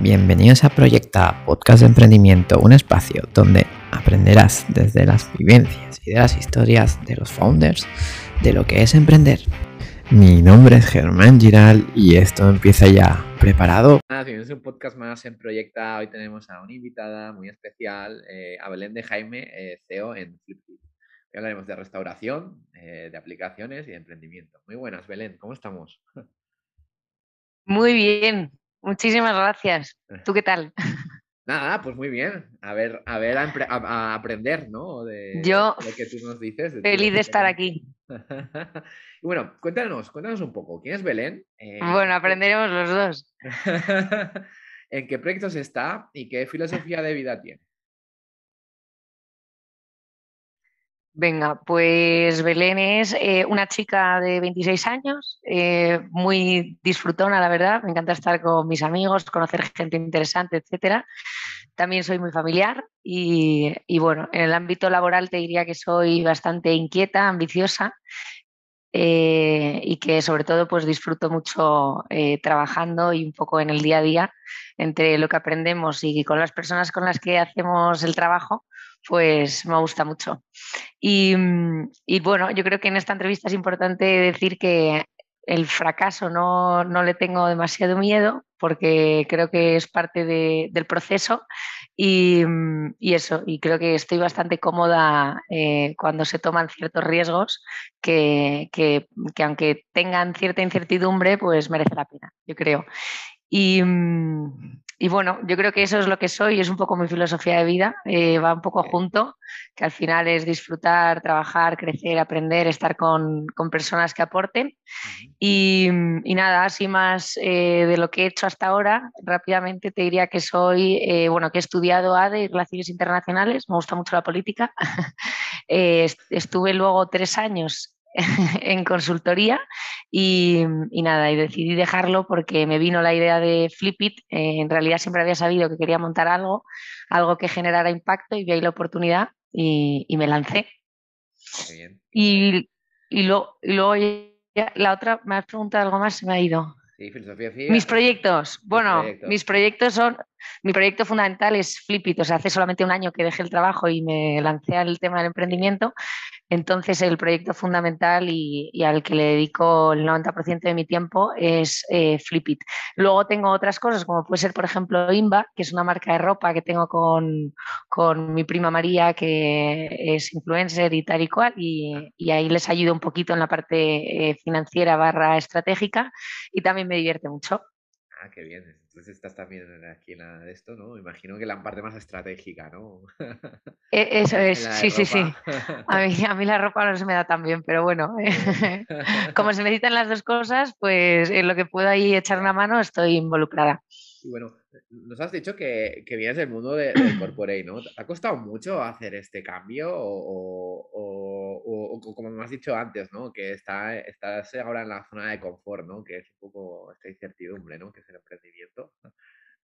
Bienvenidos a Proyecta, podcast de emprendimiento, un espacio donde aprenderás desde las vivencias y de las historias de los founders de lo que es emprender. Mi nombre es Germán Giral y esto empieza ya. ¿Preparado? Nada, es un podcast más en Proyecta. Hoy tenemos a una invitada muy especial, eh, a Belén de Jaime, eh, CEO en Flipkit. Hoy hablaremos de restauración, eh, de aplicaciones y de emprendimiento. Muy buenas, Belén, ¿cómo estamos? Muy bien, muchísimas gracias. ¿Tú qué tal? Nada, pues muy bien. A ver, a ver, a, aprender, ¿no? De, Yo, lo que tú nos dices. feliz de estar aquí. y bueno, cuéntanos, cuéntanos un poco. ¿Quién es Belén? Eh, bueno, aprenderemos los dos. ¿En qué proyectos está y qué filosofía de vida tiene? Venga, pues Belén es eh, una chica de 26 años, eh, muy disfrutona, la verdad. Me encanta estar con mis amigos, conocer gente interesante, etcétera. También soy muy familiar y, bueno, en el ámbito laboral te diría que soy bastante inquieta, ambiciosa eh, y que sobre todo pues disfruto mucho trabajando y un poco en el día a día entre lo que aprendemos y con las personas con las que hacemos el trabajo pues me gusta mucho. Mm, y, bueno, yo creo que en esta entrevista es importante decir que el fracaso no, le tengo demasiado miedo porque creo que es parte del proceso mm, y, eso, y creo que estoy bastante cómoda eh, cuando se toman ciertos riesgos que, que, aunque tengan cierta incertidumbre, pues merece la pena, yo creo. Y, mm, y bueno, yo creo que eso es lo que soy, es un poco mi filosofía de vida, eh, va un poco junto, que al final es disfrutar, trabajar, crecer, aprender, estar con, personas que aporten. Y, nada, así más eh, de lo que he hecho hasta ahora, rápidamente te diría que soy, eh, bueno, que he estudiado ADE y Relaciones Internacionales, me gusta mucho la política. estuve luego tres años en consultoría y, nada, y decidí dejarlo porque me vino la idea de Flipit. Eh, en realidad siempre había sabido que quería montar algo, algo que generara impacto y vi ahí la oportunidad y, me lancé. Y, y, luego la otra, me has preguntado algo más, se me ha ido. Mis proyectos. Bueno, mis proyectos son. Mi proyecto fundamental es Flipit. O sea, hace solamente un año que dejé el trabajo y me lancé al tema del emprendimiento. Entonces, el proyecto fundamental y, al que le dedico el 90% de mi tiempo es eh, Flipit. Luego tengo otras cosas, como puede ser, por ejemplo, Imba, que es una marca de ropa que tengo con, mi prima María, que es influencer y tal y cual, y, ahí les ayudo un poquito en la parte eh, financiera barra estratégica y también me divierte mucho. Ah, qué bien. Entonces estás también aquí en la de esto, ¿no? Imagino que la parte más estratégica, ¿no? E, eso es, sí, sí, sí. A mí, a mí la ropa no se me da tan bien, pero bueno, como se necesitan las dos cosas, pues en lo que puedo ahí echar una mano estoy involucrada. Y bueno, nos has dicho que, que vienes del mundo de, corporate, ¿no? ¿Te ha costado mucho hacer este cambio o, o, o, como me has dicho antes, ¿no? Que está, estás ahora en la zona de confort, ¿no? Que es un poco esta incertidumbre, ¿no? Que es el emprendimiento.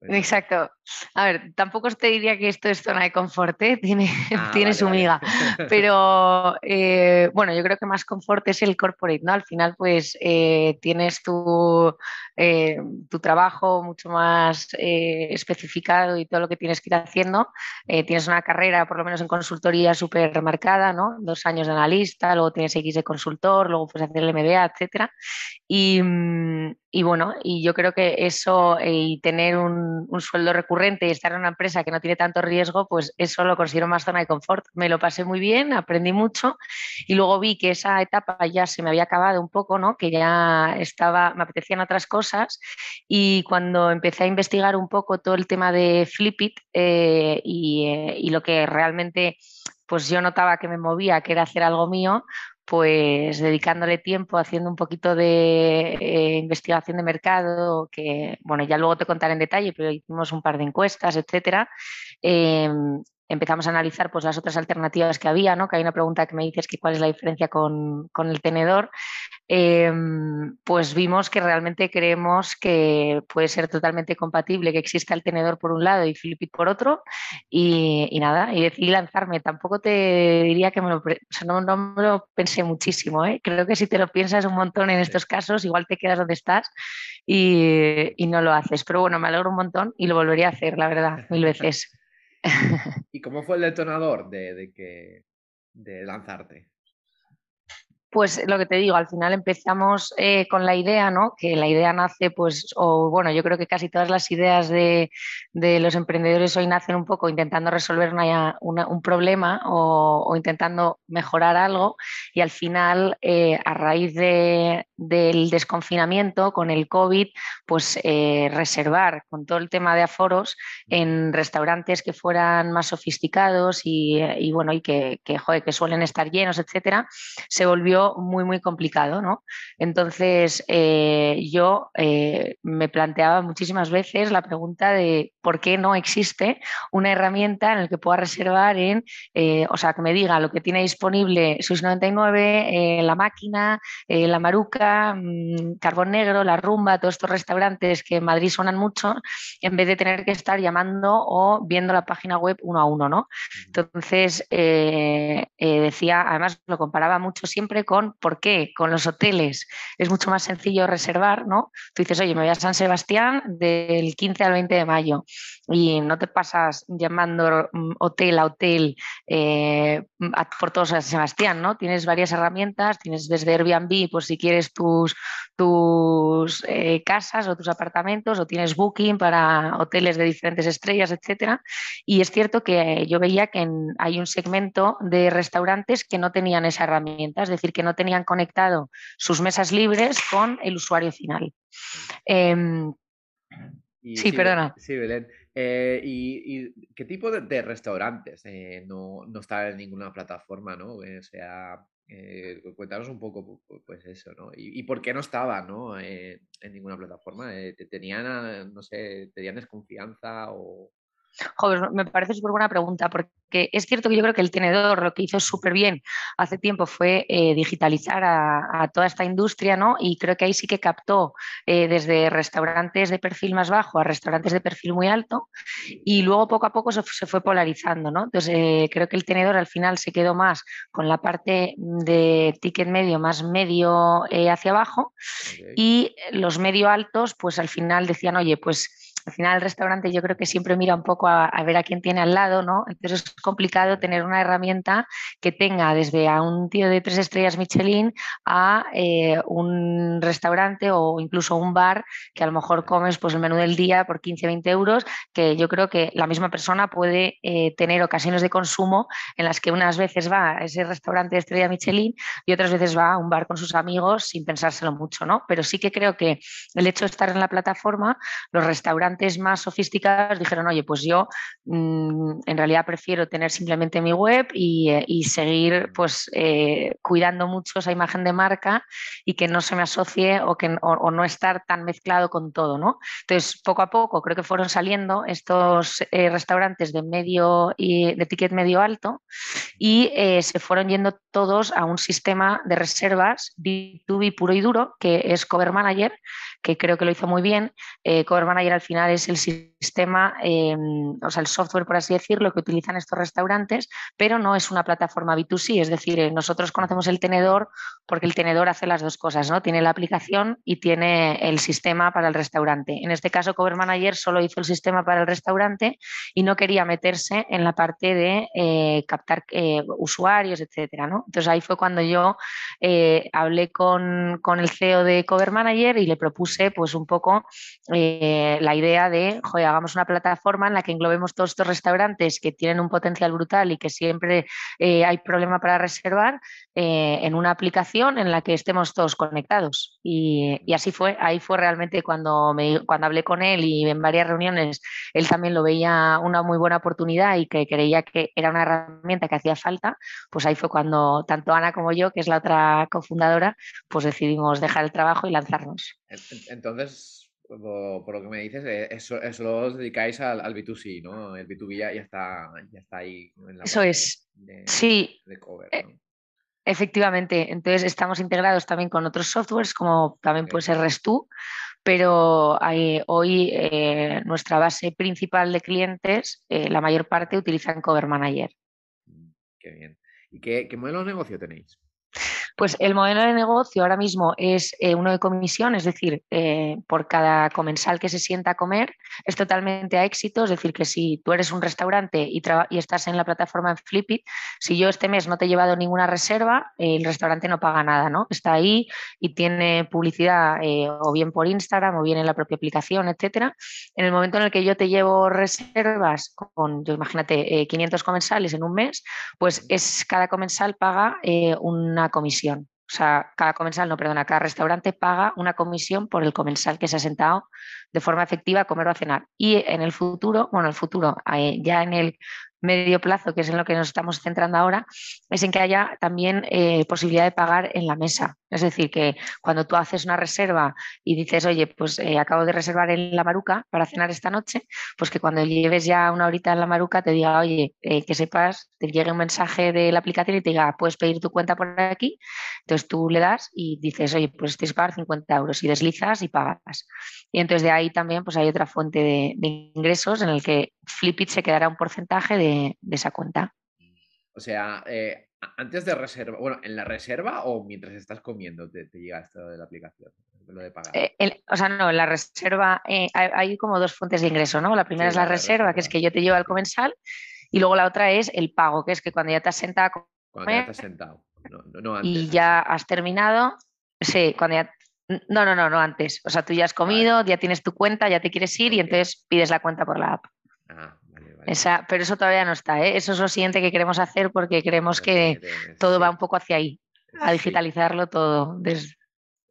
Exacto. A ver, tampoco te diría que esto es zona de confort, ¿eh? tiene, ah, tiene su miga. Pero eh, bueno, yo creo que más confort es el corporate, ¿no? Al final, pues eh, tienes tu, tu, trabajo mucho más especificado y todo lo que tienes que ir haciendo. tienes una carrera, por lo menos en consultoría, súper marcada, ¿no? Dos años de analista, luego tienes X de consultor, luego puedes hacer el MBA, etcétera. Y, mm, y bueno, y yo creo que eso y tener un un, sueldo recurrente y estar en una empresa que no tiene tanto riesgo, pues eso lo considero más zona de confort. Me lo pasé muy bien, aprendí mucho y luego vi que esa etapa ya se me había acabado un poco, ¿no? que ya estaba, me apetecían otras cosas y cuando empecé a investigar un poco todo el tema de Flipit eh, y, eh, y lo que realmente pues yo notaba que me movía, que era hacer algo mío, pues dedicándole tiempo, haciendo un poquito de eh, investigación de mercado, que bueno, ya luego te contaré en detalle, pero hicimos un par de encuestas, etcétera. Em, empezamos a analizar pues, las otras alternativas que había, ¿no? que hay una pregunta que me dices que cuál es la diferencia con, con el tenedor. Em, pues vimos que realmente creemos que puede ser totalmente compatible que exista el tenedor por un lado y Flipit por otro y, nada, y decidí lanzarme. Tampoco te diría que me lo, no, me lo pensé muchísimo, ¿eh? creo que si te lo piensas un montón en estos casos, igual te quedas donde estás y, y no lo haces. Pero bueno, me alegro un montón y lo volvería a hacer, la verdad, mil veces. ¿Y cómo fue el detonador de, de, que, de lanzarte? Pues lo que te digo, al final empezamos eh, con la idea, ¿no? Que la idea nace, pues, o bueno, yo creo que casi todas las ideas de, los emprendedores hoy nacen un poco intentando resolver un problema o, intentando mejorar algo y al final, eh, a raíz del desconfinamiento con el COVID, pues eh, reservar con todo el tema de aforos en restaurantes que fueran más sofisticados y, bueno, y que, que, que suelen estar llenos, etcétera, se volvió muy, muy complicado, ¿no? Entonces, eh, yo eh, me planteaba muchísimas veces la pregunta de por qué no existe una herramienta en la que pueda reservar en, eh, o sea, que me diga lo que tiene disponible Swiss 99, la máquina, la maruca, mm, Carbón Negro, la rumba, todos estos restaurantes que en Madrid suenan mucho, en vez de tener que estar llamando o viendo la página web uno a uno, ¿no? Entonces, decía, además lo comparaba mucho siempre con, ¿por qué? Con los hoteles es mucho más sencillo reservar, ¿no? Tú dices, oye, me voy a San Sebastián del 15 al 20 de mayo y no te pasas llamando mm, hotel a hotel eh, por todo San Sebastián, ¿no? Tienes varias herramientas, tienes desde Airbnb, pues si quieres tus, tus eh, casas o tus apartamentos, o tienes Booking para hoteles de diferentes estrellas, etcétera. Y es cierto que yo veía que hay un segmento de restaurantes que no tenían esa herramienta, es decir, que no tenían conectado sus mesas libres con el usuario final. Em, sí, perdona. Sí, Belén. Eh, y, qué tipo de, restaurantes eh, no, no están en ninguna plataforma, ¿no? O sea, eh, cuéntanos un poco, pues eso, ¿no? Y, por qué no estaba, ¿no? en ninguna plataforma. ¿Te tenían, no sé, tenían desconfianza o...? Joder, me parece súper buena pregunta, porque es cierto que yo creo que el tenedor lo que hizo súper bien hace tiempo fue eh, digitalizar a, toda esta industria, ¿no? Y creo que ahí sí que captó eh, desde restaurantes de perfil más bajo a restaurantes de perfil muy alto, y luego poco a poco se, fue polarizando, ¿no? Entonces, eh, creo que el tenedor al final se quedó más con la parte de ticket medio, más medio hacia abajo, y los medio altos, pues al final decían, oye, pues al final el restaurante yo creo que siempre mira un poco a, ver a quién tiene al lado, ¿no? Entonces es complicado tener una herramienta que tenga desde a un tío de tres estrellas Michelin a eh, un restaurante o incluso un bar que a lo mejor comes pues el menú del día por 15, 20 euros, que yo creo que la misma persona puede eh, tener ocasiones de consumo en las que unas veces va a ese restaurante de estrella Michelin y otras veces va a un bar con sus amigos sin pensárselo mucho, ¿no? Pero sí que creo que el hecho de estar en la plataforma, los restaurantes más sofisticados dijeron, oye, pues yo mm, en realidad prefiero tener simplemente mi web y, eh, seguir pues eh, cuidando mucho esa imagen de marca y que no se me asocie o, que, o, no estar tan mezclado con todo, ¿no? Entonces, poco a poco creo que fueron saliendo estos eh, restaurantes de medio y de ticket medio alto y se fueron yendo todos a un sistema de reservas B2B puro y duro que es Cover Manager, que creo que lo hizo muy bien. Cover Manager al final es el sistema, em, o sea, el software, por así decirlo, que utilizan estos restaurantes, pero no es una plataforma B2C, es decir, eh, nosotros conocemos el tenedor porque el tenedor hace las dos cosas, ¿no? Tiene la aplicación y tiene el sistema para el restaurante. En este caso, Cover Manager solo hizo el sistema para el restaurante y no quería meterse en la parte de eh, captar eh, usuarios, etcétera, ¿no? Entonces ahí fue cuando yo hablé con, con, el CEO de Cover Manager y le propuse, pues, un poco la idea de, joder, hagamos una plataforma en la que englobemos todos estos restaurantes que tienen un potencial brutal y que siempre eh, hay problema para reservar eh, en una aplicación en la que estemos todos conectados. Y, así fue, ahí fue realmente cuando, me, cuando hablé con él y en varias reuniones, él también lo veía una muy buena oportunidad y que creía que era una herramienta que hacía falta, pues ahí fue cuando tanto Ana como yo, que es la otra cofundadora, pues decidimos dejar el trabajo y lanzarnos. Entonces, por, lo que me dices, eh, eso, eso os dedicáis al, al, B2C, ¿no? El B2B ya, está, ya está ahí. En la eso es. sí. Eh, efectivamente, entonces estamos integrados también con otros softwares como también puede ser RESTU, pero hoy eh, nuestra base principal de clientes, la mayor parte utilizan Cover Manager. Mm, qué bien. ¿Y qué, qué modelo de negocio tenéis? Pues el modelo de negocio ahora mismo es eh, uno de comisión, es decir, eh, por cada comensal que se sienta a comer es totalmente a éxito, es decir, que si tú eres un restaurante y, estás en la plataforma Flipit, si yo este mes no te he llevado ninguna reserva, el restaurante no paga nada, ¿no? Está ahí y tiene publicidad eh, o bien por Instagram o bien en la propia aplicación, etcétera. En el momento en el que yo te llevo reservas con, yo imagínate, 500 comensales en un mes, pues es cada comensal paga una comisión o sea, cada comensal, no, perdona, cada restaurante paga una comisión por el comensal que se ha sentado de forma efectiva a comer o a cenar. Y en el futuro, bueno, el futuro, eh, ya en el medio plazo, que es en lo que nos estamos centrando ahora, es en que haya también eh, posibilidad de pagar en la mesa. Es decir, que cuando tú haces una reserva y dices, oye, pues eh, acabo de reservar en la maruca para cenar esta noche, pues que cuando lleves ya una horita en la maruca te diga, oye, eh, que sepas, te llegue un mensaje de la aplicación y te diga, puedes pedir tu cuenta por aquí. Entonces tú le das y dices, oye, pues tienes que pagar 50 euros y deslizas y pagas. Y entonces de ahí también pues hay otra fuente de, de ingresos en el que Flipit se quedará un porcentaje de de, esa cuenta. O sea, eh, antes de reserva, bueno, en la reserva o mientras estás comiendo te, llega esto de la aplicación, lo de pagar. Eh, o sea, no, en la reserva eh, hay, como dos fuentes de ingreso, ¿no? La primera es la, reserva, que es que yo te llevo al comensal, y luego la otra es el pago, que es que cuando ya te has sentado a Cuando ya te has sentado, no, antes, Y ya has terminado, sí, cuando ya... No, no, no, no antes. O sea, tú ya has comido, ya tienes tu cuenta, ya te quieres ir y entonces pides la cuenta por la app. Ah, esa, pero eso todavía no está, ¿eh? eso es lo siguiente que queremos hacer porque creemos que todo va un poco hacia ahí, a digitalizarlo todo.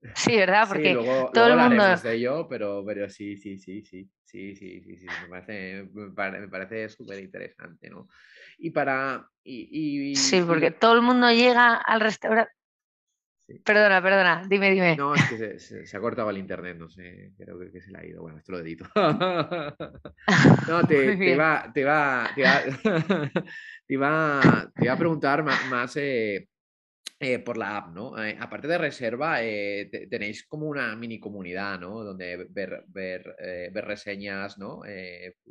Sí, ¿verdad? Porque todo el mundo. de ello, pero, pero sí, sí, sí, sí, sí, sí, sí, sí, me parece, me parece súper interesante, ¿no? Y para. Y, sí, porque todo el mundo llega al restaurante. Perdona, perdona, dime, dime. No, es que se, ha cortado el internet, no sé, creo que, se le ha ido. Bueno, esto lo edito. no, te, te, iba, te, iba, te, iba, te, iba, a preguntar más, eh, eh, por la app, ¿no? Eh, aparte de reserva, tenéis como una mini comunidad, ¿no? Donde ver, ver, ver reseñas, ¿no?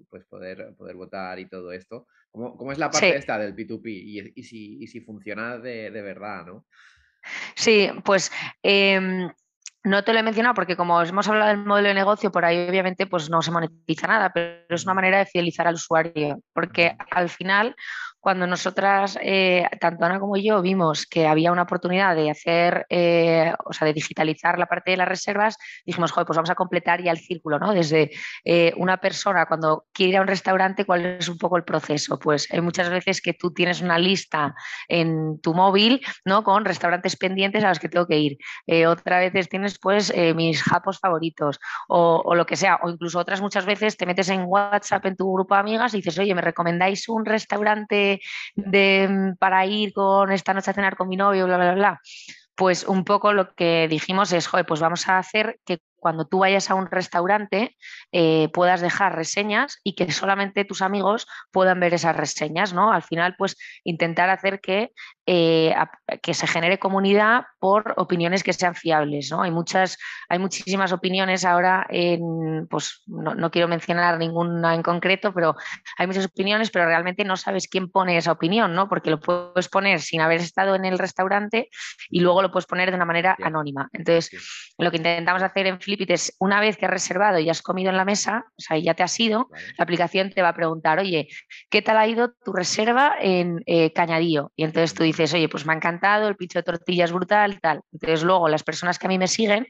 pues poder, poder votar y todo esto. ¿Cómo, cómo es la parte esta del P2P? Y, y, si, y si funciona de, de verdad, ¿no? Sí, pues em, no te lo he mencionado porque como hemos hablado del modelo de negocio, por ahí obviamente pues no se monetiza nada, pero es una manera de fidelizar al usuario, porque al final cuando nosotras, eh, tanto Ana como yo, vimos que había una oportunidad de hacer, eh, o sea, de digitalizar la parte de las reservas, dijimos, joder, pues vamos a completar ya el círculo, ¿no? Desde eh, una persona cuando quiere ir a un restaurante, ¿cuál es un poco el proceso? Pues hay muchas veces que tú tienes una lista en tu móvil, ¿no? Con restaurantes pendientes a los que tengo que ir. otras veces tienes, pues, mis japos favoritos o, o, lo que sea. O incluso otras muchas veces te metes en WhatsApp en tu grupo de amigas y dices, oye, ¿me recomendáis un restaurante de, mm, para ir con esta noche a cenar con mi novio, bla, bla, bla. Pues un poco lo que dijimos es, joder, pues vamos a hacer que cuando tú vayas a un restaurante eh, puedas dejar reseñas y que solamente tus amigos puedan ver esas reseñas, ¿no? Al final, pues intentar hacer que, eh, que se genere comunidad por opiniones que sean fiables, ¿no? Hay muchas, hay muchísimas opiniones ahora en, pues no, quiero mencionar ninguna en concreto, pero hay muchas opiniones, pero realmente no sabes quién pone esa opinión, ¿no? Porque lo puedes poner sin haber estado en el restaurante y luego lo puedes poner de una manera anónima. Entonces, lo que intentamos hacer en Flipites, una vez que has reservado y has comido en la mesa, o sea, ya te has ido, la aplicación te va a preguntar, oye, ¿qué tal ha ido tu reserva en eh, Cañadío? Y entonces tú dices, oye, pues me ha encantado, el pincho de tortilla es brutal, tal. Entonces luego las personas que a mí me siguen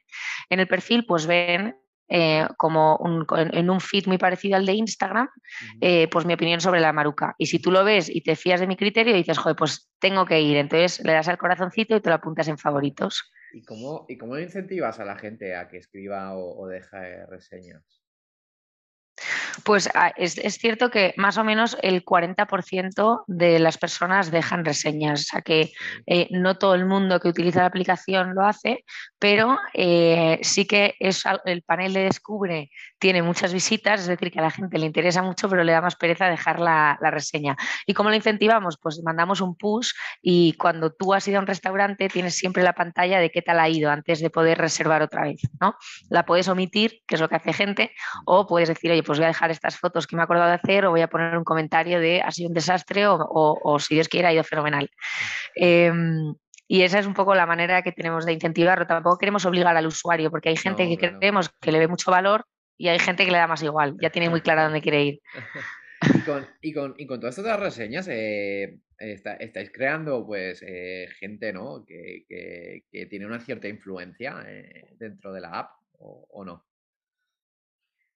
en el perfil, pues ven eh, como en un feed muy parecido al de Instagram, eh, pues mi opinión sobre la maruca. Y si tú lo ves y te fías de mi criterio, dices, joder, pues tengo que ir. Entonces le das al corazoncito y te lo apuntas en favoritos. ¿Y cómo, y cómo incentivas a la gente a que escriba o, o deje reseñas? Pues ah, es, cierto que más o menos el 40% de las personas dejan reseñas, o sea que eh, no todo el mundo que utiliza la aplicación lo hace, pero eh, sí que es, el panel de Descubre tiene muchas visitas, es decir, que a la gente le interesa mucho, pero le da más pereza dejar la, reseña. ¿Y cómo lo incentivamos? Pues mandamos un push y cuando tú has ido a un restaurante tienes siempre la pantalla de qué tal ha ido antes de poder reservar otra vez, ¿no? La puedes omitir, que es lo que hace gente, o puedes decir, oye, pues voy a dejar estas fotos que me he acordado de hacer o voy a poner un comentario de ha sido un desastre o, si Dios quiere ha ido fenomenal. Em, y esa es un poco la manera que tenemos de incentivarlo. Tampoco queremos obligar al usuario, porque hay gente que creemos que le ve mucho valor y hay gente que le da más igual, ya tiene muy clara dónde quiere ir. y, con, y, con, y con todas estas reseñas, eh, estáis creando pues eh, gente ¿no? Que, que, tiene una cierta influencia eh, dentro de la app o no.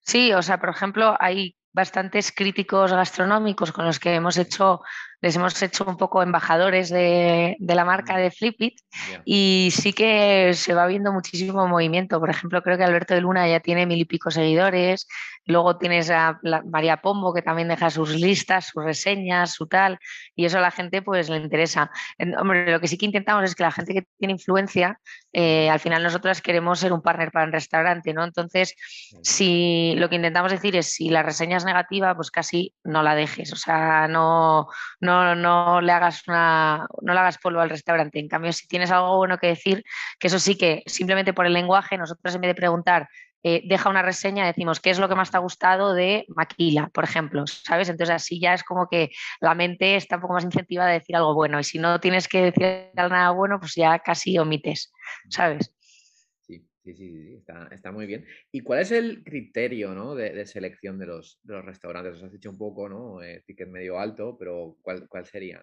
Sí, o sea, por ejemplo, hay bastantes críticos gastronómicos con los que hemos hecho, les hemos hecho un poco embajadores de, la marca mm. de Flipit y sí que se va viendo muchísimo movimiento. Por ejemplo, creo que Alberto de Luna ya tiene mil y pico seguidores, Luego tienes a María Pombo, que también deja sus listas, sus reseñas, su tal, y eso a la gente pues le interesa. Hombre, lo que sí que intentamos es que la gente que tiene influencia, eh, al final nosotros queremos ser un partner para el restaurante, ¿no? Entonces, si lo que intentamos decir es si la reseña es negativa, pues casi no la dejes, o sea, no, no, no le hagas una, no le hagas polvo al restaurante. En cambio, si tienes algo bueno que decir, que eso sí que simplemente por el lenguaje, nosotros en vez de preguntar eh, deja una reseña, decimos, ¿qué es lo que más te ha gustado de Maquila, por ejemplo? ¿Sabes? Entonces así ya es como que la mente está un poco más incentivada a decir algo bueno y si no tienes que decir nada bueno, pues ya casi omites, ¿sabes? Sí, sí, sí, está, muy bien. ¿Y cuál es el criterio de, selección de los, restaurantes? Os has dicho un poco, ¿no? Eh, ticket medio alto, pero ¿cuál, cuál sería?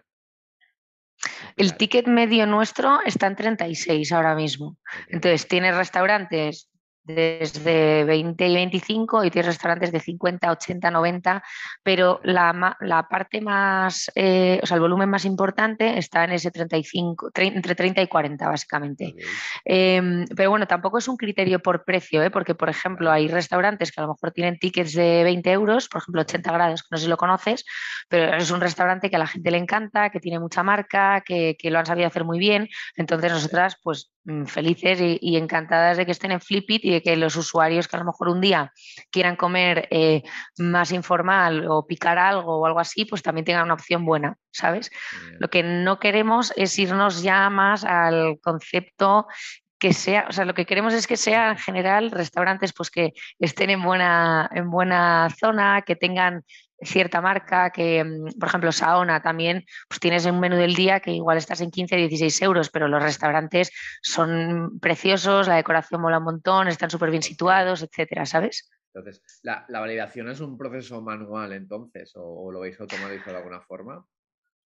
El ticket medio nuestro está en 36 ahora mismo. Entonces, tienes restaurantes desde 20 y 25 y tienes restaurantes de 50, 80, 90, pero la, la parte más, eh, o sea, el volumen más importante está en ese 35, entre 30 y 40 básicamente. Em, pero bueno, tampoco es un criterio por precio, ¿eh? porque por ejemplo hay restaurantes que a lo mejor tienen tickets de 20 euros, por ejemplo 80 grados, que no sé si lo conoces, pero es un restaurante que a la gente le encanta, que tiene mucha marca, que, que lo han sabido hacer muy bien, entonces nosotras pues felices y, encantadas de que estén en Flipit y de que los usuarios que a lo mejor un día quieran comer eh, más informal o picar algo o algo así, pues también tengan una opción buena, ¿sabes? Lo que no queremos es irnos ya más al concepto que sea, o sea, lo que queremos es que sea en general restaurantes pues que estén en buena, en buena zona, que tengan cierta marca que, mm, por ejemplo, Saona también, pues tienes un menú del día que igual estás en 15, 16 euros, pero los restaurantes son preciosos, la decoración mola un montón, están súper bien situados, etcétera, ¿sabes? Entonces, ¿la, validación es un proceso manual entonces o, lo veis automatizado de alguna forma?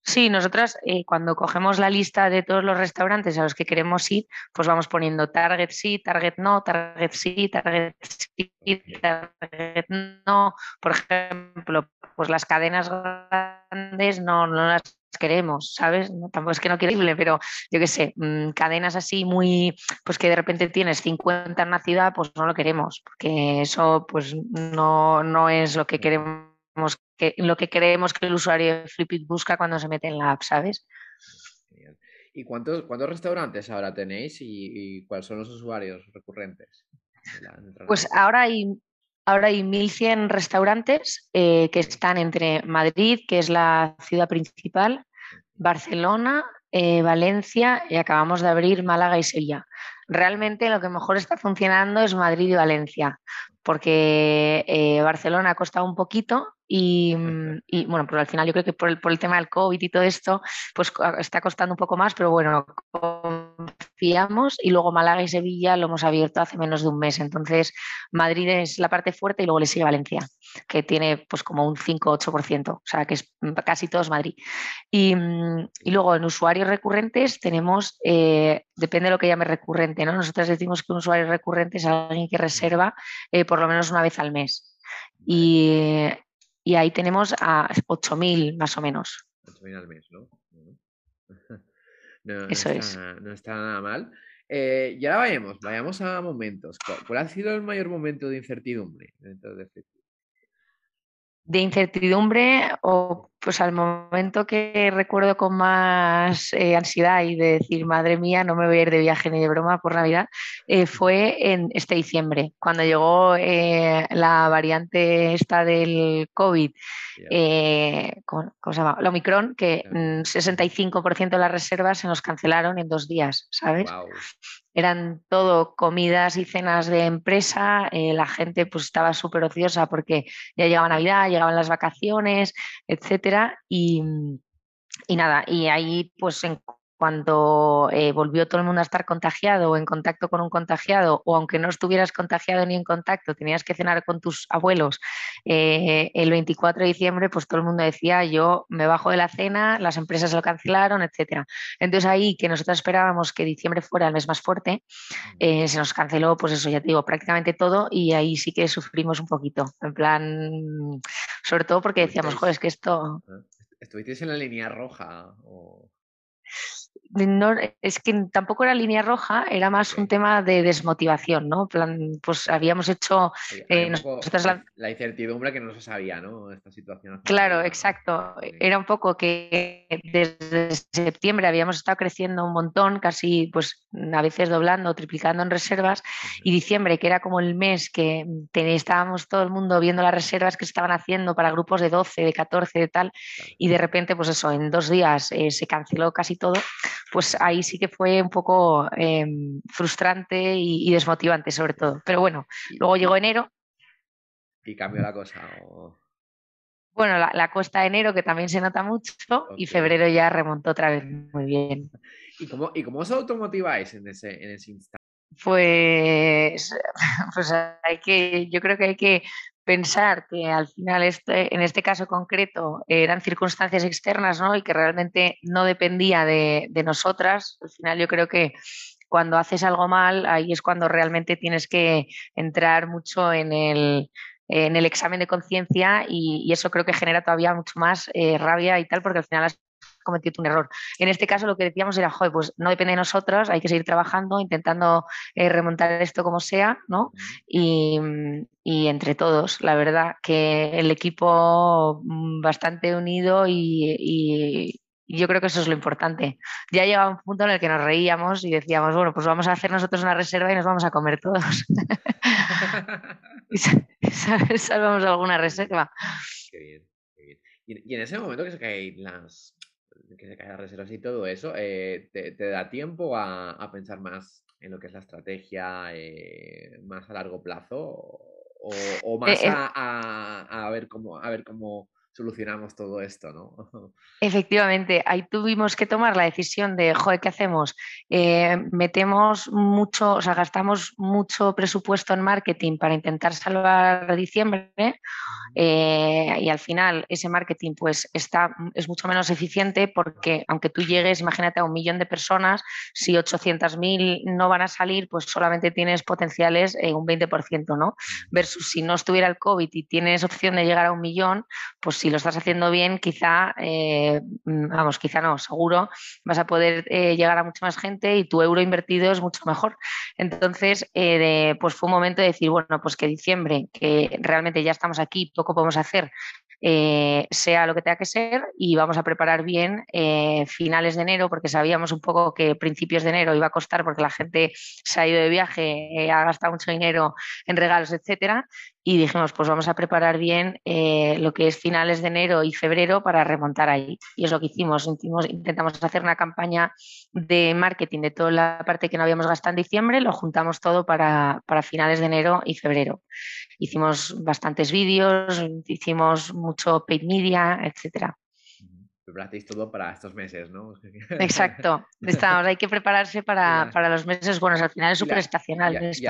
Sí, nosotras eh, cuando cogemos la lista de todos los restaurantes a los que queremos ir, pues vamos poniendo target sí, target no, target sí, target sí, target no. Por ejemplo, pues las cadenas grandes no, no las queremos, ¿sabes? tampoco es que no quiera pero yo qué sé, mm, cadenas así muy, pues que de repente tienes 50 en una ciudad, pues no lo queremos, porque eso pues no, no es lo que queremos que, lo que creemos que el usuario de Flipit busca cuando se mete en la app, ¿sabes? ¿Y cuántos, cuántos restaurantes ahora tenéis y, cuáles son los usuarios recurrentes? pues ahora hay, ahora hay 1.100 restaurantes eh, que están entre Madrid, que es la ciudad principal, Barcelona, eh, Valencia y acabamos de abrir Málaga y Sevilla. Realmente lo que mejor está funcionando es Madrid y Valencia, porque eh, Barcelona ha costado un poquito y, bueno, pero al final yo creo que por el, por el tema del COVID y todo esto, pues está costando un poco más, pero bueno, confiamos y luego Málaga y Sevilla lo hemos abierto hace menos de un mes. Entonces, Madrid es la parte fuerte y luego le sigue Valencia, que tiene pues como un 5-8%, o sea que es casi todo es Madrid. Y, luego en usuarios recurrentes tenemos, eh, depende de lo que llame recurrente, ¿no? Nosotros decimos que un usuario recurrente es alguien que reserva eh, por lo menos una vez al mes. Y, y ahí tenemos a 8.000 más o menos. 8.000 al mes, ¿no? no Eso está, es. No está nada mal. Eh, y ahora vayamos, vayamos a momentos. ¿Cuál, ha sido el mayor momento de incertidumbre dentro de este de incertidumbre o pues al momento que recuerdo con más eh, ansiedad y de decir, madre mía, no me voy a ir de viaje ni de broma por Navidad, eh, fue en este diciembre, cuando llegó eh, la variante esta del COVID, ¿cómo, se llama? La Omicron, que 65% de las reservas se nos cancelaron en dos días, ¿sabes? Eran todo comidas y cenas de empresa, eh, la gente pues estaba súper ociosa porque ya llegaba Navidad, llegaban las vacaciones, etcétera, y, y nada, y ahí pues en cuando eh, volvió todo el mundo a estar contagiado o en contacto con un contagiado, o aunque no estuvieras contagiado ni en contacto, tenías que cenar con tus abuelos eh, el 24 de diciembre, pues todo el mundo decía, yo me bajo de la cena, las empresas lo cancelaron, etcétera. Entonces ahí que nosotros esperábamos que diciembre fuera el mes más fuerte, eh, se nos canceló, pues eso ya te digo, prácticamente todo y ahí sí que sufrimos un poquito, en plan, sobre todo porque decíamos, joder, es que esto... ¿Estuvisteis en la línea roja? O es que tampoco era línea roja, era más un tema de desmotivación, ¿no? Plan, pues habíamos hecho eh, la... incertidumbre que no se sabía, ¿no? Esta situación. Claro, exacto. Era un poco que desde septiembre habíamos estado creciendo un montón, casi pues a veces doblando, triplicando en reservas, y diciembre, que era como el mes que estábamos todo el mundo viendo las reservas que se estaban haciendo para grupos de 12, de 14, de tal, y de repente, pues eso, en dos días eh, se canceló casi todo pues ahí sí que fue un poco em, frustrante y, desmotivante sobre todo. Pero bueno, luego llegó enero. Y cambió la cosa. Bueno, la, cuesta de enero que también se nota mucho y febrero ya remontó otra vez muy bien. ¿Y cómo, y cómo os automotiváis en ese, en ese instante? Pues, pues hay que, yo creo que hay que pensar que al final este, en este caso concreto eran circunstancias externas ¿no? y que realmente no dependía de, nosotras. Al final yo creo que cuando haces algo mal, ahí es cuando realmente tienes que entrar mucho en el, en el examen de conciencia y, eso creo que genera todavía mucho más eh, rabia y tal, porque al final cometido un error. En este caso lo que decíamos era, joder, pues no depende de nosotros, hay que seguir trabajando, intentando eh, remontar esto como sea, ¿no? Y, entre todos, la verdad, que el equipo mm, bastante unido y, yo creo que eso es lo importante. Ya llegaba un punto en el que nos reíamos y decíamos, bueno, pues vamos a hacer nosotros una reserva y nos vamos a comer todos. y salvamos alguna reserva. Qué bien, qué bien. Y, en ese momento que se caen las, que se caen reservas y todo eso, eh, te, da tiempo a, pensar más en lo que es la estrategia eh, más a largo plazo o, eh, más a, ver cómo, a ver cómo solucionamos todo esto, ¿no? Efectivamente, ahí tuvimos que tomar la decisión de, joder, ¿qué hacemos? metemos mucho, o sea, gastamos mucho presupuesto en marketing para intentar salvar diciembre eh, y al final ese marketing pues está, es mucho menos eficiente porque aunque tú llegues, imagínate, a un millón de personas, si 800.000 no van a salir, pues solamente tienes potenciales en un 20%, ¿no? Versus si no estuviera el COVID y tienes opción de llegar a un millón, pues si lo estás haciendo bien, quizá, eh, vamos, quizá no, seguro vas a poder eh, llegar a mucha más gente y tu euro invertido es mucho mejor. Entonces, pues fue un momento de decir, bueno, pues que diciembre, que realmente ya estamos aquí, poco podemos hacer, eh, sea lo que tenga que ser y vamos a preparar bien eh, finales de enero porque sabíamos un poco que principios de enero iba a costar porque la gente se ha ido de viaje, eh, ha gastado mucho dinero en regalos, etcétera y dijimos pues vamos a preparar bien lo que es finales de enero y febrero para remontar ahí. Y es lo que hicimos, intentamos hacer una campaña de marketing de toda la parte que no habíamos gastado en diciembre, lo juntamos todo para, para finales de enero y febrero. Hicimos bastantes vídeos, hicimos mucho paid media, etcétera. Preparasteis todo para estos meses, ¿no? Exacto. Estamos, hay que prepararse para, los meses buenos. Al final es súper estacional. sí,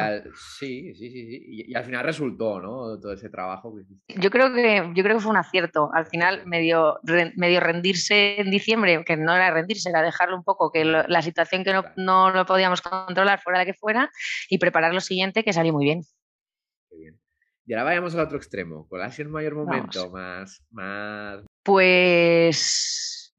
sí, sí, sí. Y, al final resultó, ¿no? Todo ese trabajo que hiciste. Yo creo que, yo creo que fue un acierto. Al final, medio, medio rendirse en diciembre, que no era rendirse, era dejarlo un poco, que la situación que no, no lo podíamos controlar fuera la que fuera, y preparar lo siguiente, que salió muy bien. Qué bien. Y ahora vayamos al otro extremo. ¿Cuál ha sido el mayor momento más, más... Pues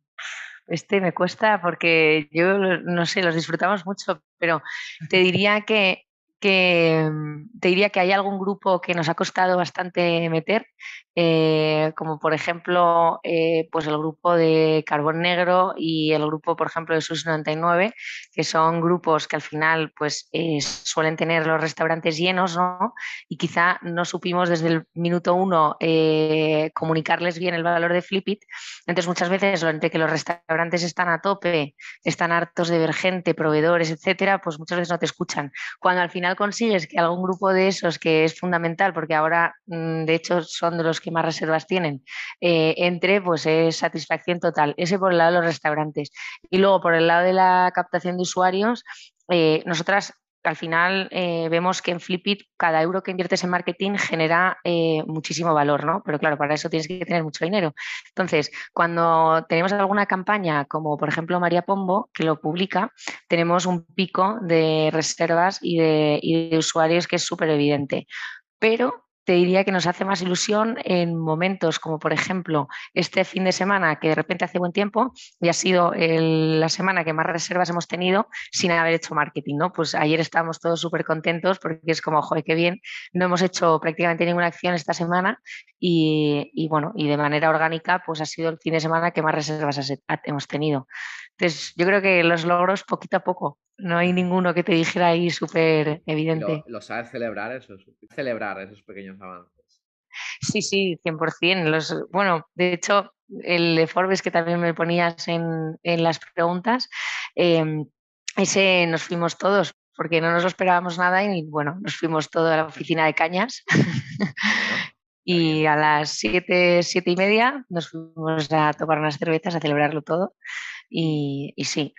este me cuesta porque yo, no sé, los disfrutamos mucho, pero te diría que que mm, te diría que hay algún grupo que nos ha costado bastante meter, eh, como por ejemplo eh, pues el grupo de Carbón Negro y el grupo, por ejemplo, de SUS 99, que son grupos que al final pues eh, suelen tener los restaurantes llenos, ¿no? Y quizá no supimos desde el minuto uno comunicarles bien el valor de Flipit. Entonces muchas veces entre que los restaurantes están a tope, están hartos de ver gente, proveedores, etcétera, pues muchas veces no te escuchan. Cuando al final consigues que algún grupo de esos que es fundamental, porque ahora mm, de hecho son de los que más reservas tienen, eh, entre, pues es satisfacción total. Ese por el lado de los restaurantes. Y luego por el lado de la captación de usuarios, eh, nosotras al final eh, vemos que en Flipit cada euro que inviertes en marketing genera eh, muchísimo valor, ¿no? Pero claro, para eso tienes que tener mucho dinero. Entonces, cuando tenemos alguna campaña, como por ejemplo María Pombo, que lo publica, tenemos un pico de reservas y de, y de usuarios que es súper evidente. Pero te diría que nos hace más ilusión en momentos como, por ejemplo, este fin de semana que de repente hace buen tiempo y ha sido la semana que más reservas hemos tenido sin haber hecho marketing, ¿no? Pues ayer estábamos todos súper contentos porque es como, joder, qué bien, no hemos hecho prácticamente ninguna acción esta semana y, y bueno, y de manera orgánica, pues ha sido el fin de semana que más reservas hemos tenido. Entonces, yo creo que los logros poquito a poco no hay ninguno que te dijera ahí súper evidente. Lo, sabes celebrar esos, celebrar esos pequeños avances. Sí, sí, 100%. Los, bueno, de hecho, el de Forbes que también me ponías en, las preguntas, em, ese nos fuimos todos, porque no nos lo esperábamos nada y bueno, nos fuimos todos a la oficina de cañas. y a las siete, siete y media nos fuimos a tomar unas cervezas, a celebrarlo todo. y sí,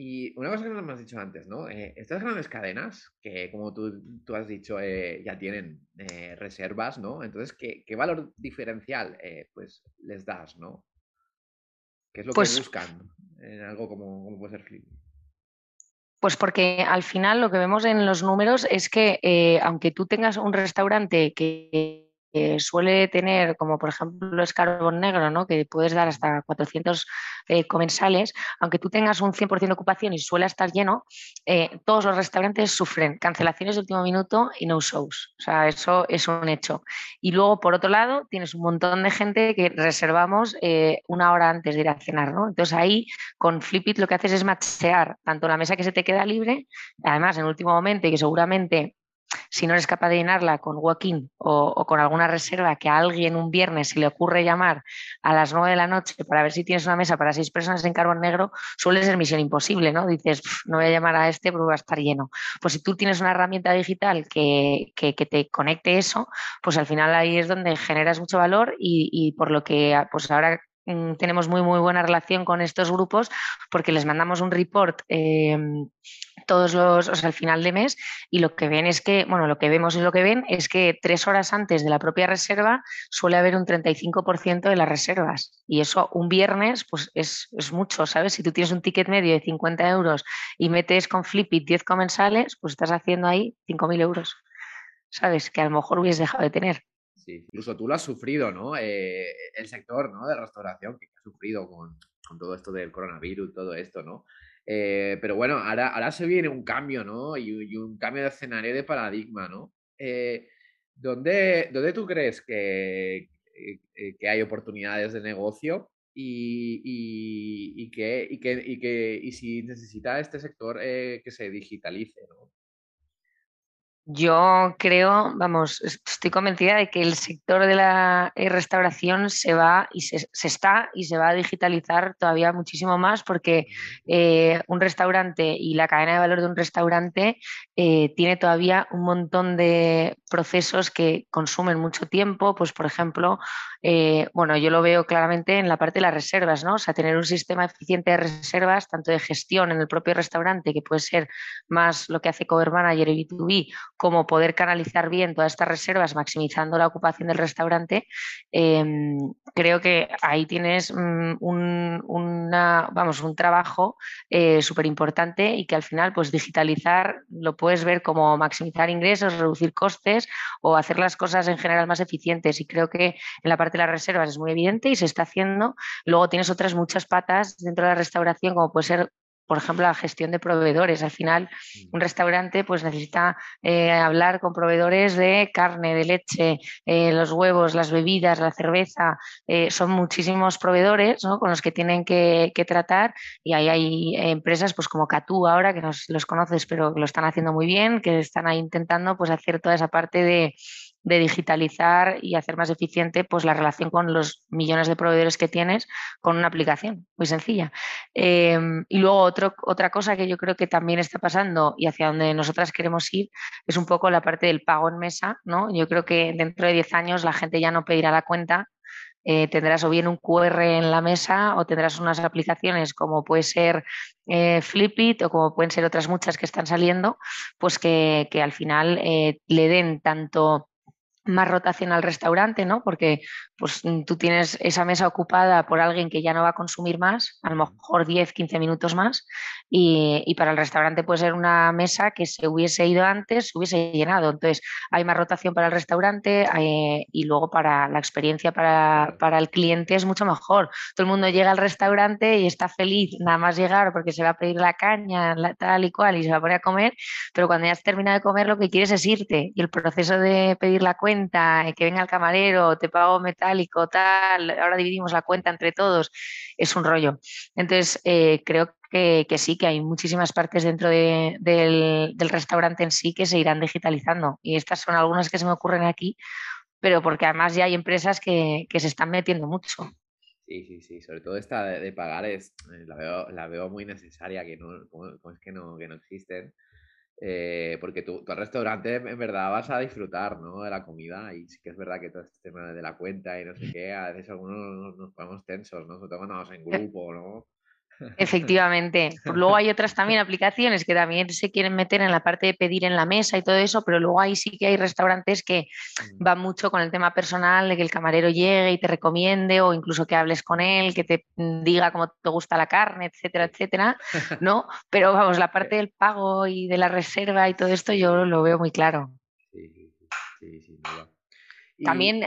y una cosa que no me has dicho antes, ¿no? Eh, estas grandes cadenas, que como tú, tú has dicho, eh, ya tienen eh, reservas, ¿no? Entonces, ¿qué, qué valor diferencial pues les das, ¿no? ¿Qué es lo que pues buscan en algo como, como puede ser Flip? Pues porque al final lo que vemos en los números es que aunque tú tengas un restaurante que suele tener, como por ejemplo es carbón negro, ¿no? que puedes dar hasta 400 eh, comensales, aunque tú tengas un 100% de ocupación y suele estar lleno, eh, todos los restaurantes sufren cancelaciones de último minuto y no shows. O sea, eso es un hecho. Y luego, por otro lado, tienes un montón de gente que reservamos eh, una hora antes de ir a cenar. ¿no? Entonces ahí, con Flipit lo que haces es machear tanto la mesa que se te queda libre, además en último momento y que seguramente si no eres capaz de llenarla con walk-in o, con alguna reserva que a alguien un viernes se le ocurre llamar a las 9 de la noche para ver si tienes una mesa para seis personas en carbón negro, suele ser misión imposible, ¿no? Dices, no voy a llamar a este porque va a estar lleno. Pues si tú tienes una herramienta digital que, te conecte eso, pues al final ahí es donde generas mucho valor y, por lo que pues ahora mm, tenemos muy muy buena relación con estos grupos porque les mandamos un report em, todos los, al final de mes y lo que ven es que, bueno, lo que vemos y lo que ven es que tres horas antes de la propia reserva suele haber un 35% de las reservas y eso un viernes pues es, mucho, ¿sabes? Si tú tienes un ticket medio de 50 euros y metes con Flipit 10 comensales, pues estás haciendo ahí 5.000 euros, ¿sabes? Que a lo mejor hubieses dejado de tener. Sí, incluso tú lo has sufrido, ¿no? Eh, el sector ¿no? de restauración que ha sufrido con, todo esto del coronavirus, todo esto, ¿no? Eh, pero bueno, ahora, ahora se viene un cambio, ¿no? Y, un cambio de escenario de paradigma, ¿no? Eh, ¿dónde, tú crees que, eh, que, hay oportunidades de negocio y, y, y, que, y, que, y, que, y si necesita este sector que se digitalice, ¿no? Yo creo, vamos, estoy convencida de que el sector de la eh, restauración se va y se, está y se va a digitalizar todavía muchísimo más porque eh, un restaurante y la cadena de valor de un restaurante eh, tiene todavía un montón de procesos que consumen mucho tiempo. Pues, por ejemplo, bueno, yo lo veo claramente en la parte de las reservas, ¿no? O sea, tener un sistema eficiente de reservas, tanto de gestión en el propio restaurante, que puede ser más lo que hace Cover Manager y B2B, como poder canalizar bien todas estas reservas, maximizando la ocupación del restaurante, em, creo que ahí tienes mm, un, una, vamos, un trabajo eh, súper importante y que al final, pues digitalizar lo puedes ver como maximizar ingresos, reducir costes o hacer las cosas en general más eficientes. Y creo que en la parte de las reservas es muy evidente y se está haciendo. Luego tienes otras muchas patas dentro de la restauración, como puede ser por ejemplo, la gestión de proveedores. Al final, mm. un restaurante pues necesita eh, hablar con proveedores de carne, de leche, eh, los huevos, las bebidas, la cerveza. Eh, son muchísimos proveedores con los que tienen que, tratar y ahí hay empresas pues como Catú ahora, que los conoces, pero lo están haciendo muy bien, que están ahí intentando pues hacer toda esa parte de de digitalizar y hacer más eficiente pues, la relación con los millones de proveedores que tienes con una aplicación muy sencilla. Em, y luego otra cosa que yo creo que también está pasando y hacia donde nosotras queremos ir es un poco la parte del pago en mesa. ¿no? Yo creo que dentro de 10 años la gente ya no pedirá la cuenta, eh, tendrás o bien un QR en la mesa o tendrás unas aplicaciones como puede ser eh, Flipit o como pueden ser otras muchas que están saliendo, pues que, al final eh, le den tanto más rotación al restaurante, ¿no? Porque pues mm, tú tienes esa mesa ocupada por alguien que ya no va a consumir más, a lo mejor 10, 15 minutos más, y, para el restaurante puede ser una mesa que se hubiese ido antes, se hubiese llenado. Entonces, hay más rotación para el restaurante eh, y luego para la experiencia para, para, el cliente es mucho mejor. Todo el mundo llega al restaurante y está feliz nada más llegar porque se va a pedir la caña, tal y cual, y se va a poner a comer, pero cuando ya has terminado de comer lo que quieres es irte. Y el proceso de pedir la cuenta, que venga el camarero, te pago metálico, tal, ahora dividimos la cuenta entre todos, es un rollo. Entonces, eh, creo que, sí, que hay muchísimas partes dentro del, restaurante en sí que se irán digitalizando. Y estas son algunas que se me ocurren aquí, pero porque además ya hay empresas que, se están metiendo mucho. Sí, sí, sí. Sobre todo esta de, pagar es, eh, la, veo, muy necesaria, que no, es que no, que no existen. Eh, porque tú, al restaurante en verdad vas a disfrutar ¿no? de la comida y sí que es verdad que todo este tema de la cuenta y no sé qué, a veces algunos nos, ponemos tensos, ¿no? sobre todo cuando vamos en grupo, ¿no? Efectivamente. Luego hay otras también aplicaciones que también se quieren meter en la parte de pedir en la mesa y todo eso, pero luego ahí sí que hay restaurantes que mm. van mucho con el tema personal, de que el camarero llegue y te recomiende o incluso que hables con él, que te diga cómo te gusta la carne, etcétera, etcétera, ¿no? Pero vamos, la parte del pago y de la reserva y todo esto yo lo veo muy claro. Sí, sí, sí. También Mm,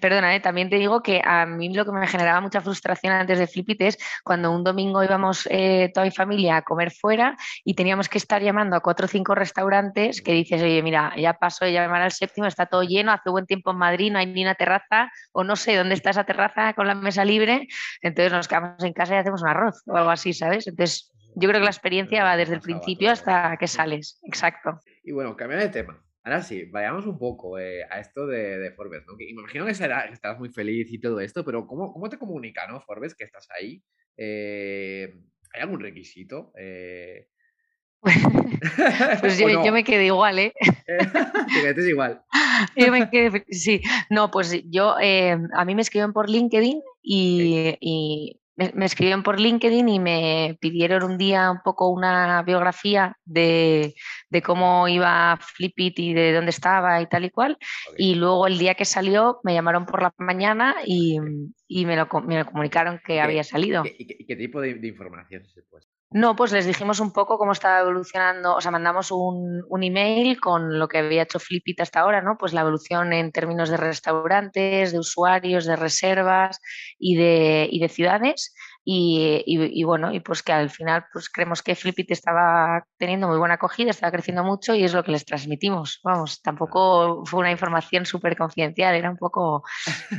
perdona, ¿eh? también te digo que a mí lo que me generaba mucha frustración antes de Flipit es cuando un domingo íbamos eh, toda mi familia a comer fuera y teníamos que estar llamando a cuatro o cinco restaurantes que dices, oye, mira, ya paso de llamar al séptimo, está todo lleno, hace buen tiempo en Madrid, no hay ni una terraza o no sé dónde está esa terraza con la mesa libre, entonces nos quedamos en casa y hacemos un arroz o algo así, ¿sabes? Entonces yo creo que la experiencia va desde el principio hasta que sales, exacto. Y bueno, cambiando de tema. Ahora sí, vayamos un poco eh, a esto de, de, Forbes, ¿no? Que imagino que, será, estarás muy feliz y todo esto, pero ¿cómo, cómo te comunica, ¿no? Forbes, que estás ahí. Eh, ¿Hay algún requisito? Eh... pues yo, me quedé igual, ¿eh? Te quedaste igual. yo me quedé, sí, no, pues yo, a mí me escriben por LinkedIn y, y me, escribieron por LinkedIn y me pidieron un día un poco una biografía de, cómo iba Flipit y de dónde estaba y tal y cual. Y luego el día que salió me llamaron por la mañana y, me, lo, comunicaron que había salido. ¿Y qué, tipo de, información se puede? No, pues les dijimos un poco cómo estaba evolucionando, o sea, mandamos un, un, email con lo que había hecho Flipit hasta ahora, ¿no? Pues la evolución en términos de restaurantes, de usuarios, de reservas y de, y de ciudades. Y, bueno, y pues que al final pues creemos que Flipit estaba teniendo muy buena acogida, estaba creciendo mucho y es lo que les transmitimos. Vamos, tampoco fue una información súper confidencial, era un poco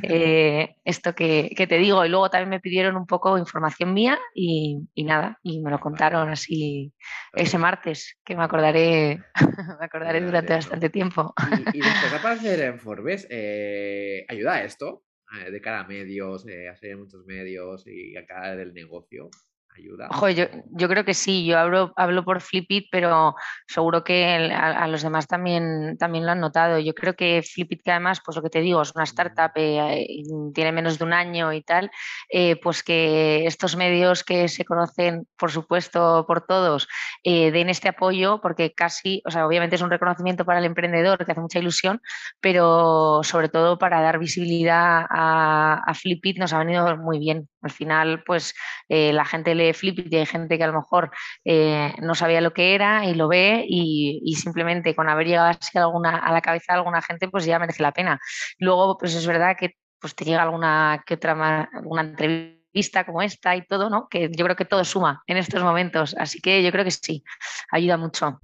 eh, esto que, te digo. Y luego también me pidieron un poco información mía y, nada, y me lo contaron así ese martes, que me acordaré, me acordaré durante bastante tiempo. Y, después de aparecer en Forbes, eh, ¿ayuda a esto? Eh, de cara a medios, eh, muchos medios y a cara del negocio ayuda. Ojo, yo, yo, creo que sí, yo hablo, hablo por Flipit, pero seguro que a, los demás también, también lo han notado. Yo creo que Flipit, que además, pues lo que te digo, es una startup, eh, tiene menos de un año y tal, eh, pues que estos medios que se conocen, por supuesto, por todos, eh, den este apoyo, porque casi, o sea, obviamente es un reconocimiento para el emprendedor que hace mucha ilusión, pero sobre todo para dar visibilidad a, a Flipit nos ha venido muy bien. Al final, pues la gente le flip y hay gente que a lo mejor eh, no sabía lo que era y lo ve y, simplemente con haber llegado así a, alguna, a la cabeza de alguna gente, pues ya merece la pena. Luego, pues es verdad que pues te llega alguna que otra alguna entrevista entrevista como esta y todo, ¿no? Que yo creo que todo suma en estos momentos. Así que yo creo que sí, ayuda mucho.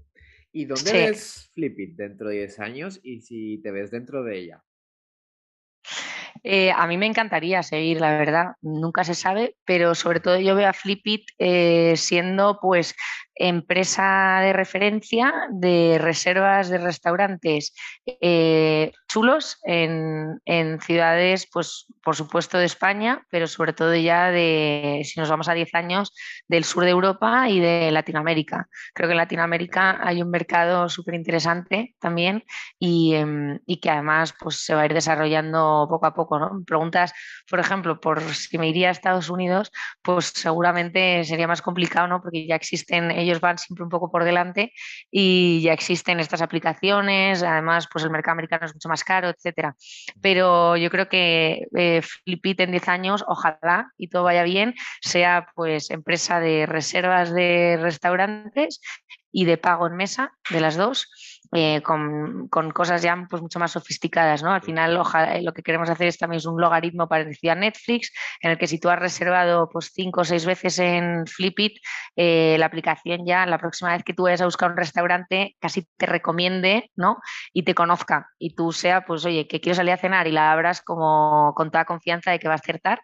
¿Y dónde ves Flipit dentro de 10 años y si te ves dentro de ella? Eh, a mí me encantaría seguir, la verdad, nunca se sabe, pero sobre todo yo veo a Flipit eh, siendo pues empresa de referencia de reservas de restaurantes eh, chulos en, ciudades, pues por supuesto de España, pero sobre todo ya de, si nos vamos a 10 años, del sur de Europa y de Latinoamérica. Creo que en Latinoamérica hay un mercado súper interesante también em, y, que además pues, se va a ir desarrollando poco a poco. ¿no? Preguntas, por ejemplo, por si me iría a Estados Unidos, pues seguramente sería más complicado, ¿no? porque ya existen ellos van siempre un poco por delante y ya existen estas aplicaciones, además pues el mercado americano es mucho más caro, etcétera. Pero yo creo que eh, Flipit en 10 años, ojalá y todo vaya bien, sea pues empresa de reservas de restaurantes y de pago en mesa, de las dos, eh, con, cosas ya pues, mucho más sofisticadas. ¿no? Al final, eh, lo que queremos hacer es también un logaritmo parecido a Netflix, en el que si tú has reservado pues, cinco o seis veces en Flipit, eh, la aplicación ya, la próxima vez que tú vayas a buscar un restaurante, casi te recomiende ¿no? y te conozca. Y tú sea, pues, oye, que quiero salir a cenar y la abras como con toda confianza de que va a acertar.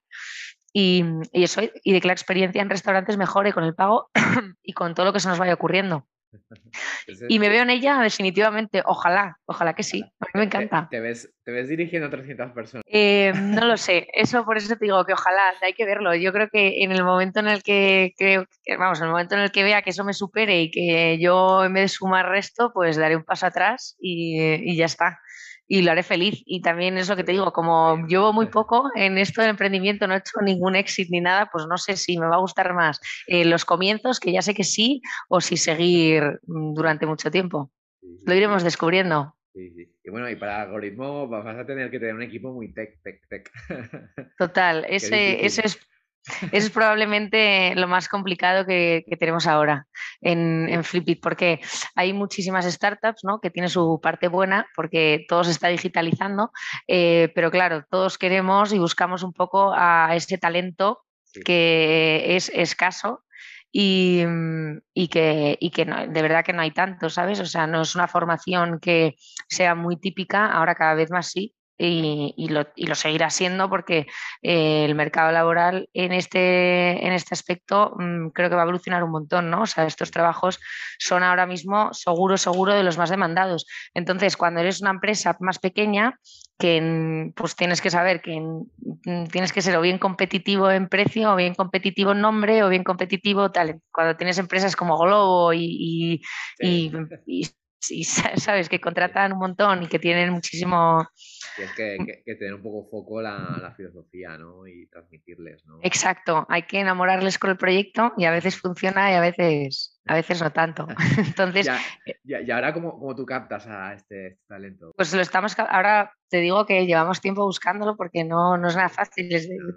Y, y, eso, y de que la experiencia en restaurantes mejore con el pago y con todo lo que se nos vaya ocurriendo. Y me veo en ella definitivamente, ojalá, ojalá que sí, a mí me encanta. ¿Te, ves, te ves, dirigiendo a 300 personas? Eh, no lo sé, eso por eso te digo que ojalá, hay que verlo. Yo creo que en el momento en el que, creo, vamos, en el momento en el que vea que eso me supere y que yo en vez de sumar resto, pues daré un paso atrás y, y ya está y lo haré feliz. Y también es lo que te digo, como llevo muy poco en esto del emprendimiento, no he hecho ningún éxito ni nada, pues no sé si me va a gustar más eh, los comienzos, que ya sé que sí, o si seguir mm, durante mucho tiempo. Lo iremos descubriendo. Sí, sí. Y bueno, y para algoritmo vas a tener que tener un equipo muy tech, tech, tech. Total, ese, ese es es probablemente lo más complicado que, tenemos ahora en, en, Flipit, porque hay muchísimas startups ¿no? que tienen su parte buena, porque todo se está digitalizando, eh, pero claro, todos queremos y buscamos un poco a ese talento que es escaso y, que, y que de verdad que no hay tanto, ¿sabes? O sea, no es una formación que sea muy típica, ahora cada vez más sí, y, lo, y, lo, seguirá siendo porque eh, el mercado laboral en este, en este aspecto mm, creo que va a evolucionar un montón, ¿no? O sea, estos trabajos son ahora mismo seguro, seguro de los más demandados. Entonces, cuando eres una empresa más pequeña, que pues tienes que saber que tienes que ser o bien competitivo en precio, o bien competitivo en nombre, o bien competitivo tal. Cuando tienes empresas como Globo y, y, y sabes que contratan un montón y que tienen muchísimo Tienes que, que, tener un poco foco la, la, filosofía, ¿no? Y transmitirles, ¿no? Exacto, hay que enamorarles con el proyecto y a veces funciona y a veces, a veces no tanto. Entonces... Eh y ahora cómo, cómo, tú captas a este, este, talento? Pues lo estamos, ahora te digo que llevamos tiempo buscándolo porque no, no es nada fácil.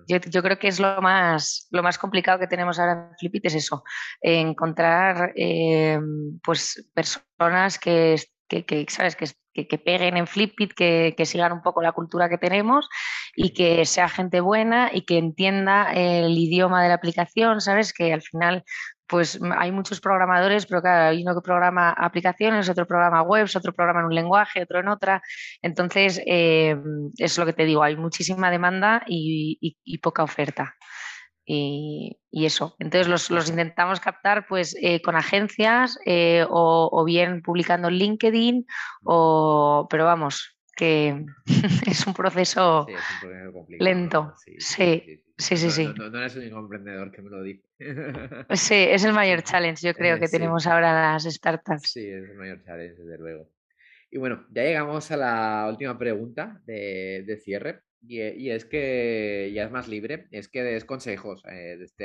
Yo, yo, creo que es lo más, lo más complicado que tenemos ahora en Flipit es eso, encontrar eh, pues personas que que, ¿sabes? Que, que, peguen en Flipit, que, que sigan un poco la cultura que tenemos y que sea gente buena y que entienda el idioma de la aplicación, ¿sabes? Que al final pues hay muchos programadores, pero claro, hay uno que programa aplicaciones, otro programa webs, otro programa en un lenguaje, otro en otra. Entonces, eh, es lo que te digo, hay muchísima demanda y poca oferta y, eso. Entonces los, intentamos captar pues eh, con agencias eh, o, bien publicando en LinkedIn, o, pero vamos, que es un proceso, lento. Sí, sí, sí, sí. No, eres el único emprendedor que me lo dice. sí, es el mayor challenge, yo creo, que tenemos ahora las startups. Sí, es el mayor challenge, desde luego. Y bueno, ya llegamos a la última pregunta de, de cierre. Eh, y, es que ya es más libre, es que des consejos eh, de, este,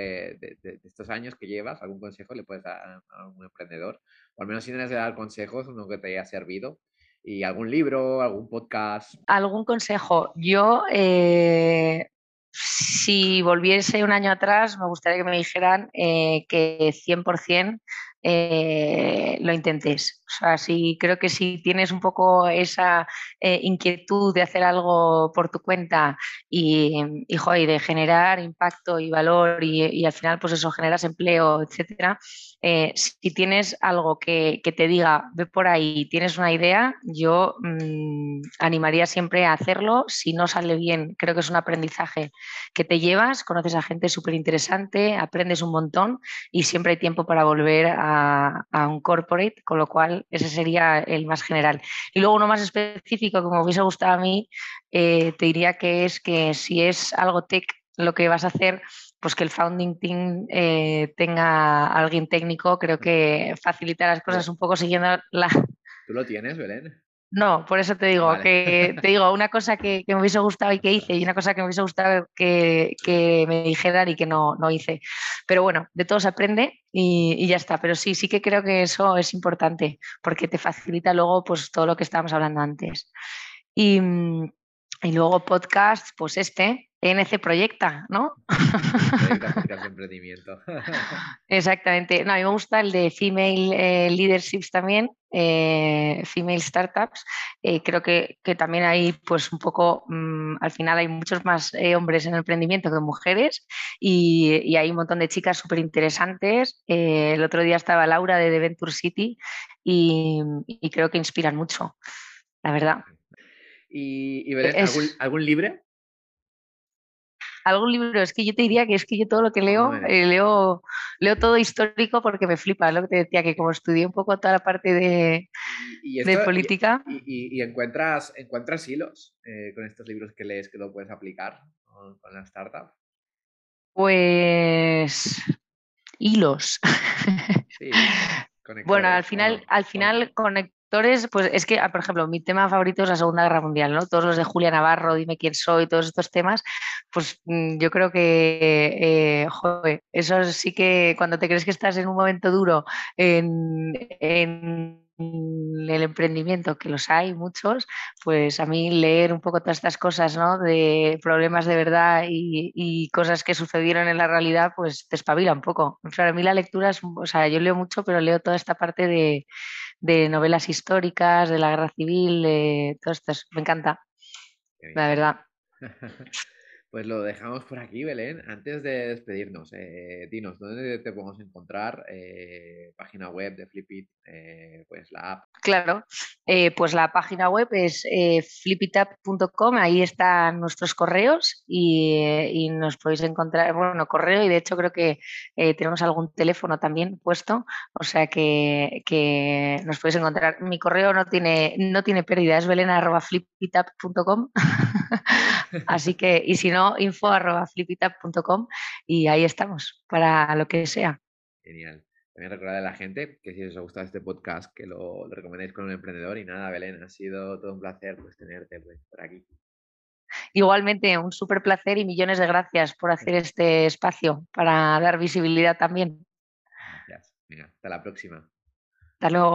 de, estos años que llevas, algún consejo le puedes dar a algún emprendedor, o al menos si tienes que dar consejos, uno que te haya servido, y algún libro, algún podcast. Algún consejo. Yo, eh, si volviese un año atrás, me gustaría que me dijeran que 100% eh, lo intentes. O sea, si, creo que si tienes un poco esa eh, inquietud de hacer algo por tu cuenta y, y, de generar impacto y valor y, al final pues eso generas empleo, etcétera, eh, si tienes algo que, te diga, ve por ahí, tienes una idea, yo mm, animaría siempre a hacerlo. Si no sale bien, creo que es un aprendizaje que te llevas, conoces a gente súper interesante, aprendes un montón y siempre hay tiempo para volver a, un corporate, con lo cual ese sería el más general. Y luego uno más específico, como me hubiese gustado a mí, eh, te diría que es que si es algo tech lo que vas a hacer, pues que el founding team eh, tenga alguien técnico, creo que facilita las cosas un poco siguiendo la... ¿Tú lo tienes, Belén? No, por eso te digo, que te digo una cosa que, me hubiese gustado y que hice y una cosa que me hubiese gustado que, me dijeran y que no, no, hice. Pero bueno, de todo se aprende y, ya está. Pero sí, sí que creo que eso es importante porque te facilita luego pues todo lo que estábamos hablando antes. Y, y luego podcast, pues este, NC Proyecta, ¿no? emprendimiento. Exactamente. No, a mí me gusta el de Female eh, Leaderships también, eh, Female Startups. Eh, creo que, también hay, pues un poco, mm, al final hay muchos más hombres en el emprendimiento que mujeres y, hay un montón de chicas súper interesantes. el otro día estaba Laura de The Venture City y, creo que inspiran mucho, la verdad. ¿Y, y ¿algún, ¿algún libro algún libro, es que yo te diría que es que yo todo lo que leo, eh, leo, leo todo histórico porque me flipa, lo que te decía, que como estudié un poco toda la parte de, de política. Y, encuentras, encuentras hilos eh, con estos libros que lees que lo puedes aplicar con, la startup. Pues hilos. Sí, bueno, al final, al final pues es que, ah, por ejemplo, mi tema favorito es la Segunda Guerra Mundial, ¿no? Todos los de Julia Navarro, Dime quién soy, todos estos temas, pues mm, yo creo que, eh, joder, eso sí que cuando te crees que estás en un momento duro en, el emprendimiento, que los hay muchos, pues a mí leer un poco todas estas cosas, ¿no? De problemas de verdad y, cosas que sucedieron en la realidad, pues te espabila un poco. O sea, a mí la lectura es, o sea, yo leo mucho, pero leo toda esta parte de de novelas históricas, de la guerra civil, de todo esto. Me encanta, la verdad. Pues lo dejamos por aquí, Belén. Antes de despedirnos, eh, dinos, ¿dónde te podemos encontrar? Eh, página web de Flipit, eh, pues la app. Claro, pues la página web es flipitup.com, ahí están nuestros correos y, nos podéis encontrar, bueno, correo y de hecho creo que tenemos algún teléfono también puesto, o sea que, que, nos podéis encontrar. Mi correo no tiene, no tiene pérdida, es belena.flipitup.com, así que, y si no, info arroba y ahí estamos para lo que sea. Genial. También recordar a la gente que si os ha gustado este podcast, que lo, recomendéis con un emprendedor. Y nada, Belén, ha sido todo un placer pues, tenerte pues, por aquí. Igualmente, un súper placer y millones de gracias por hacer este espacio para dar visibilidad también. Gracias. Venga, hasta la próxima. Hasta luego.